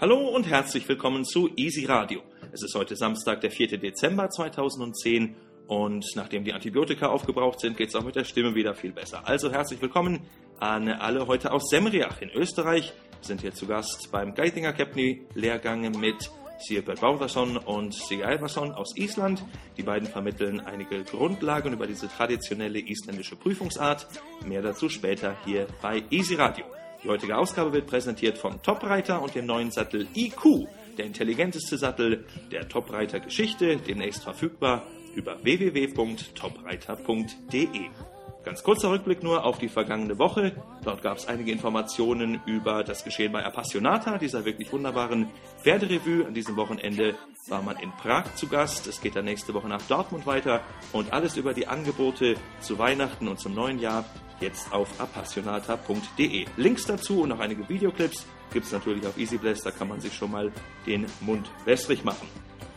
Hallo und herzlich willkommen zu Easy Radio. Es ist heute Samstag, der 4. Dezember 2010 und nachdem die Antibiotika aufgebraucht sind, geht es auch mit der Stimme wieder viel besser. Also herzlich willkommen an alle heute aus Semriach in Österreich. Wir sind hier zu Gast beim Geitinger Capney Lehrgang mit Sierbert Bauðarsson und Sigur Alvarsson aus Island. Die beiden vermitteln einige Grundlagen über diese traditionelle isländische Prüfungsart. Mehr dazu später hier bei Easy Radio. Die heutige Ausgabe wird präsentiert vom Topreiter und dem neuen Sattel IQ, der intelligenteste Sattel der Topreiter Geschichte, demnächst verfügbar über www.topreiter.de. Ganz kurzer Rückblick nur auf die vergangene Woche. Dort gab es einige Informationen über das Geschehen bei Appassionata, dieser wirklich wunderbaren Pferderevue. An diesem Wochenende war man in Prag zu Gast. Es geht dann nächste Woche nach Dortmund weiter und alles über die Angebote zu Weihnachten und zum neuen Jahr jetzt auf appassionata.de. Links dazu und noch einige Videoclips gibt es natürlich auf EasyBlast, da kann man sich schon mal den Mund wässrig machen.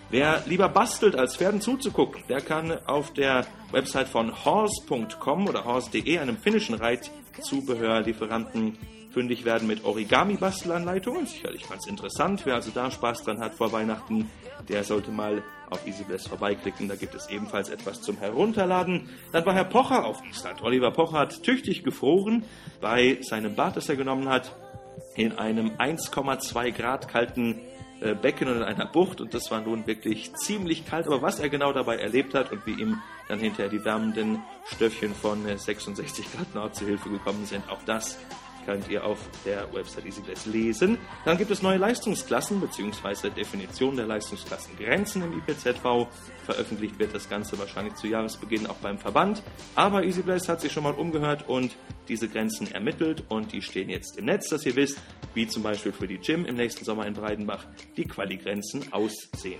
Wer lieber bastelt, als Pferden zuzugucken, der kann auf der Website von horse.com oder horse.de, einem finnischen Reitzubehörlieferanten, fündig werden mit Origami-Bastelanleitungen. Sicherlich ganz interessant. Wer also da Spaß dran hat vor Weihnachten, der sollte mal auf EasyBless vorbeiklicken. Da gibt es ebenfalls etwas zum Herunterladen. Dann war Herr Pocher auf Island. Oliver Pocher hat tüchtig gefroren bei seinem Bad, das er genommen hat, in einem 1,2 Grad kalten äh, Becken und in einer Bucht. Und das war nun wirklich ziemlich kalt. Aber was er genau dabei erlebt hat und wie ihm dann hinterher die wärmenden Stöffchen von 66 Grad Nord zu Hilfe gekommen sind, auch das könnt ihr auf der Website EasyBless lesen. Dann gibt es neue Leistungsklassen bzw. Definition der Leistungsklassengrenzen im IPZV. Veröffentlicht wird das Ganze wahrscheinlich zu Jahresbeginn auch beim Verband. Aber EasyBless hat sich schon mal umgehört und diese Grenzen ermittelt und die stehen jetzt im Netz, dass ihr wisst, wie zum Beispiel für die Gym im nächsten Sommer in Breidenbach die Quali-Grenzen aussehen.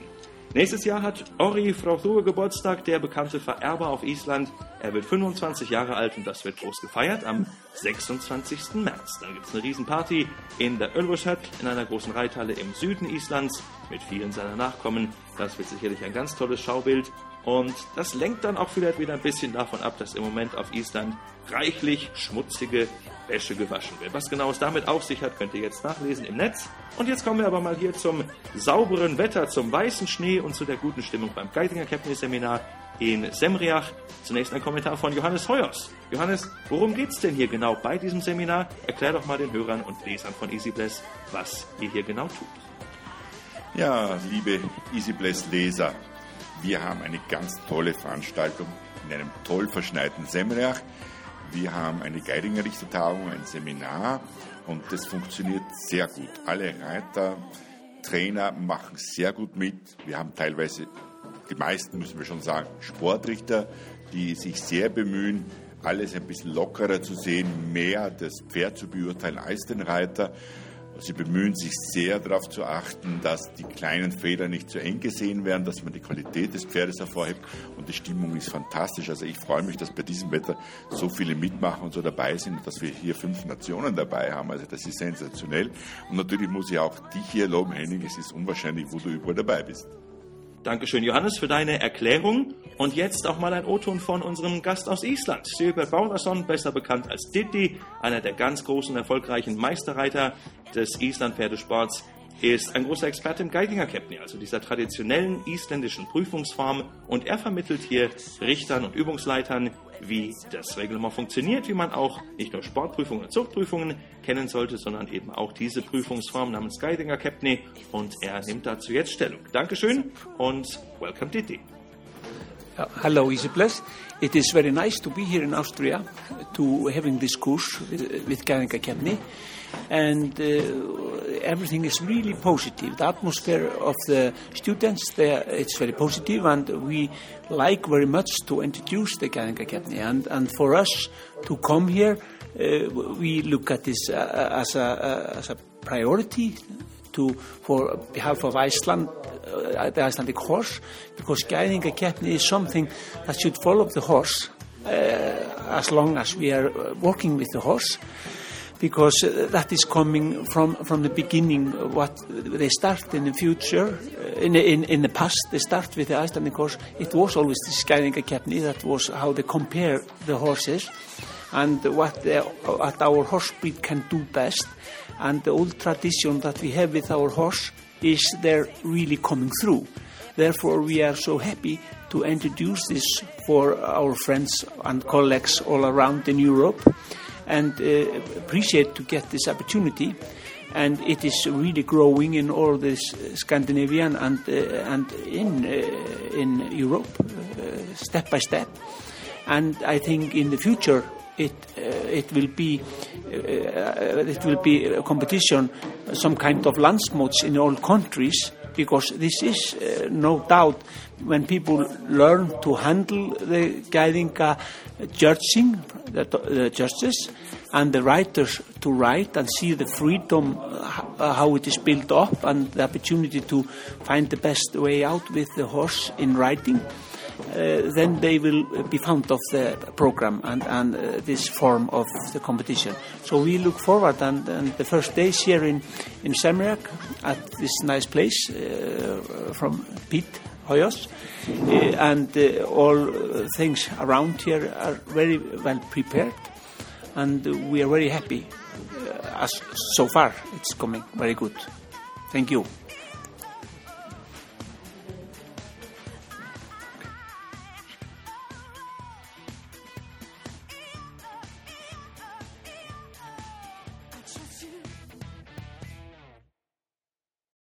Nächstes Jahr hat Ori Frauthue Geburtstag, der bekannte Vererber auf Island. Er wird 25 Jahre alt und das wird groß gefeiert am 26. März. Dann gibt es eine Riesenparty in der Ölbuschat in einer großen Reithalle im Süden Islands mit vielen seiner Nachkommen. Das wird sicherlich ein ganz tolles Schaubild. Und das lenkt dann auch vielleicht wieder ein bisschen davon ab, dass im Moment auf Island reichlich schmutzige Wäsche gewaschen wird. Was genau es damit auf sich hat, könnt ihr jetzt nachlesen im Netz. Und jetzt kommen wir aber mal hier zum sauberen Wetter, zum weißen Schnee und zu der guten Stimmung beim Geitinger Captain Seminar in Semriach. Zunächst ein Kommentar von Johannes Heuers. Johannes, worum geht es denn hier genau bei diesem Seminar? Erklär doch mal den Hörern und Lesern von EasyBless, was ihr hier genau tut. Ja, liebe EasyBless-Leser, wir haben eine ganz tolle Veranstaltung in einem toll verschneiten Semriach. Wir haben eine Geidinger Richtertagung, ein Seminar und das funktioniert sehr gut. Alle Reiter, Trainer machen sehr gut mit. Wir haben teilweise, die meisten müssen wir schon sagen, Sportrichter, die sich sehr bemühen, alles ein bisschen lockerer zu sehen, mehr das Pferd zu beurteilen als den Reiter. Sie bemühen sich sehr darauf zu achten, dass die kleinen Federn nicht zu eng gesehen werden, dass man die Qualität des Pferdes hervorhebt und die Stimmung ist fantastisch. Also ich freue mich, dass bei diesem Wetter so viele mitmachen und so dabei sind und dass wir hier fünf Nationen dabei haben. Also das ist sensationell. Und natürlich muss ich auch dich hier loben, Henning. Es ist unwahrscheinlich, wo du überall dabei bist. Dankeschön, Johannes, für deine Erklärung. Und jetzt auch mal ein O-Ton von unserem Gast aus Island, Silbert Baunason, besser bekannt als Diddy, einer der ganz großen, erfolgreichen Meisterreiter des Island-Pferdesports ist ein großer Experte im Geidinger Capney, also dieser traditionellen isländischen Prüfungsform. Und er vermittelt hier Richtern und Übungsleitern, wie das Reglement funktioniert, wie man auch nicht nur Sportprüfungen und Zuchtprüfungen kennen sollte, sondern eben auch diese Prüfungsform namens Geidinger Capney. Und er nimmt dazu jetzt Stellung. Dankeschön und welcome Didi. Uh, hello, Easybless. It is very nice to be here in Austria to having this course with, with Geidinger Capney. and uh, everything is really positive. The atmosphere of the students there it's very positive, and we like very much to introduce the Ganga Academy. And and for us to come here, uh, we look at this uh, as a uh, as a priority. To, for behalf of Iceland, uh, the Icelandic horse, because guiding a captain is something that should follow the horse uh, as long as we are working with the horse because uh, that is coming from, from the beginning. What they start in the future, uh, in, in, in the past, they start with the Icelandic horse. It was always the Skæringa Keppni, that was how they compare the horses. and what, the, what our horse breed can do best. And the old tradition that we have with our horse is there really coming through. Therefore, we are so happy to introduce this for our friends and colleagues all around in Europe and uh, appreciate to get this opportunity. And it is really growing in all this Scandinavian and, uh, and in, uh, in Europe, uh, step by step. And I think in the future it uh, it will be uh, it will be a competition, some kind of landsmodes in all countries because this is uh, no doubt when people learn to handle the Gaidinga judging, the, the judges, and the writers to write and see the freedom, uh, how it is built up, and the opportunity to find the best way out with the horse in writing. Uh, then they will be fond of the program and, and uh, this form of the competition. So we look forward and, and the first days here in, in Semrak at this nice place uh, from Pete Hoyos uh, and uh, all things around here are very well prepared and we are very happy as so far it's coming very good. Thank you.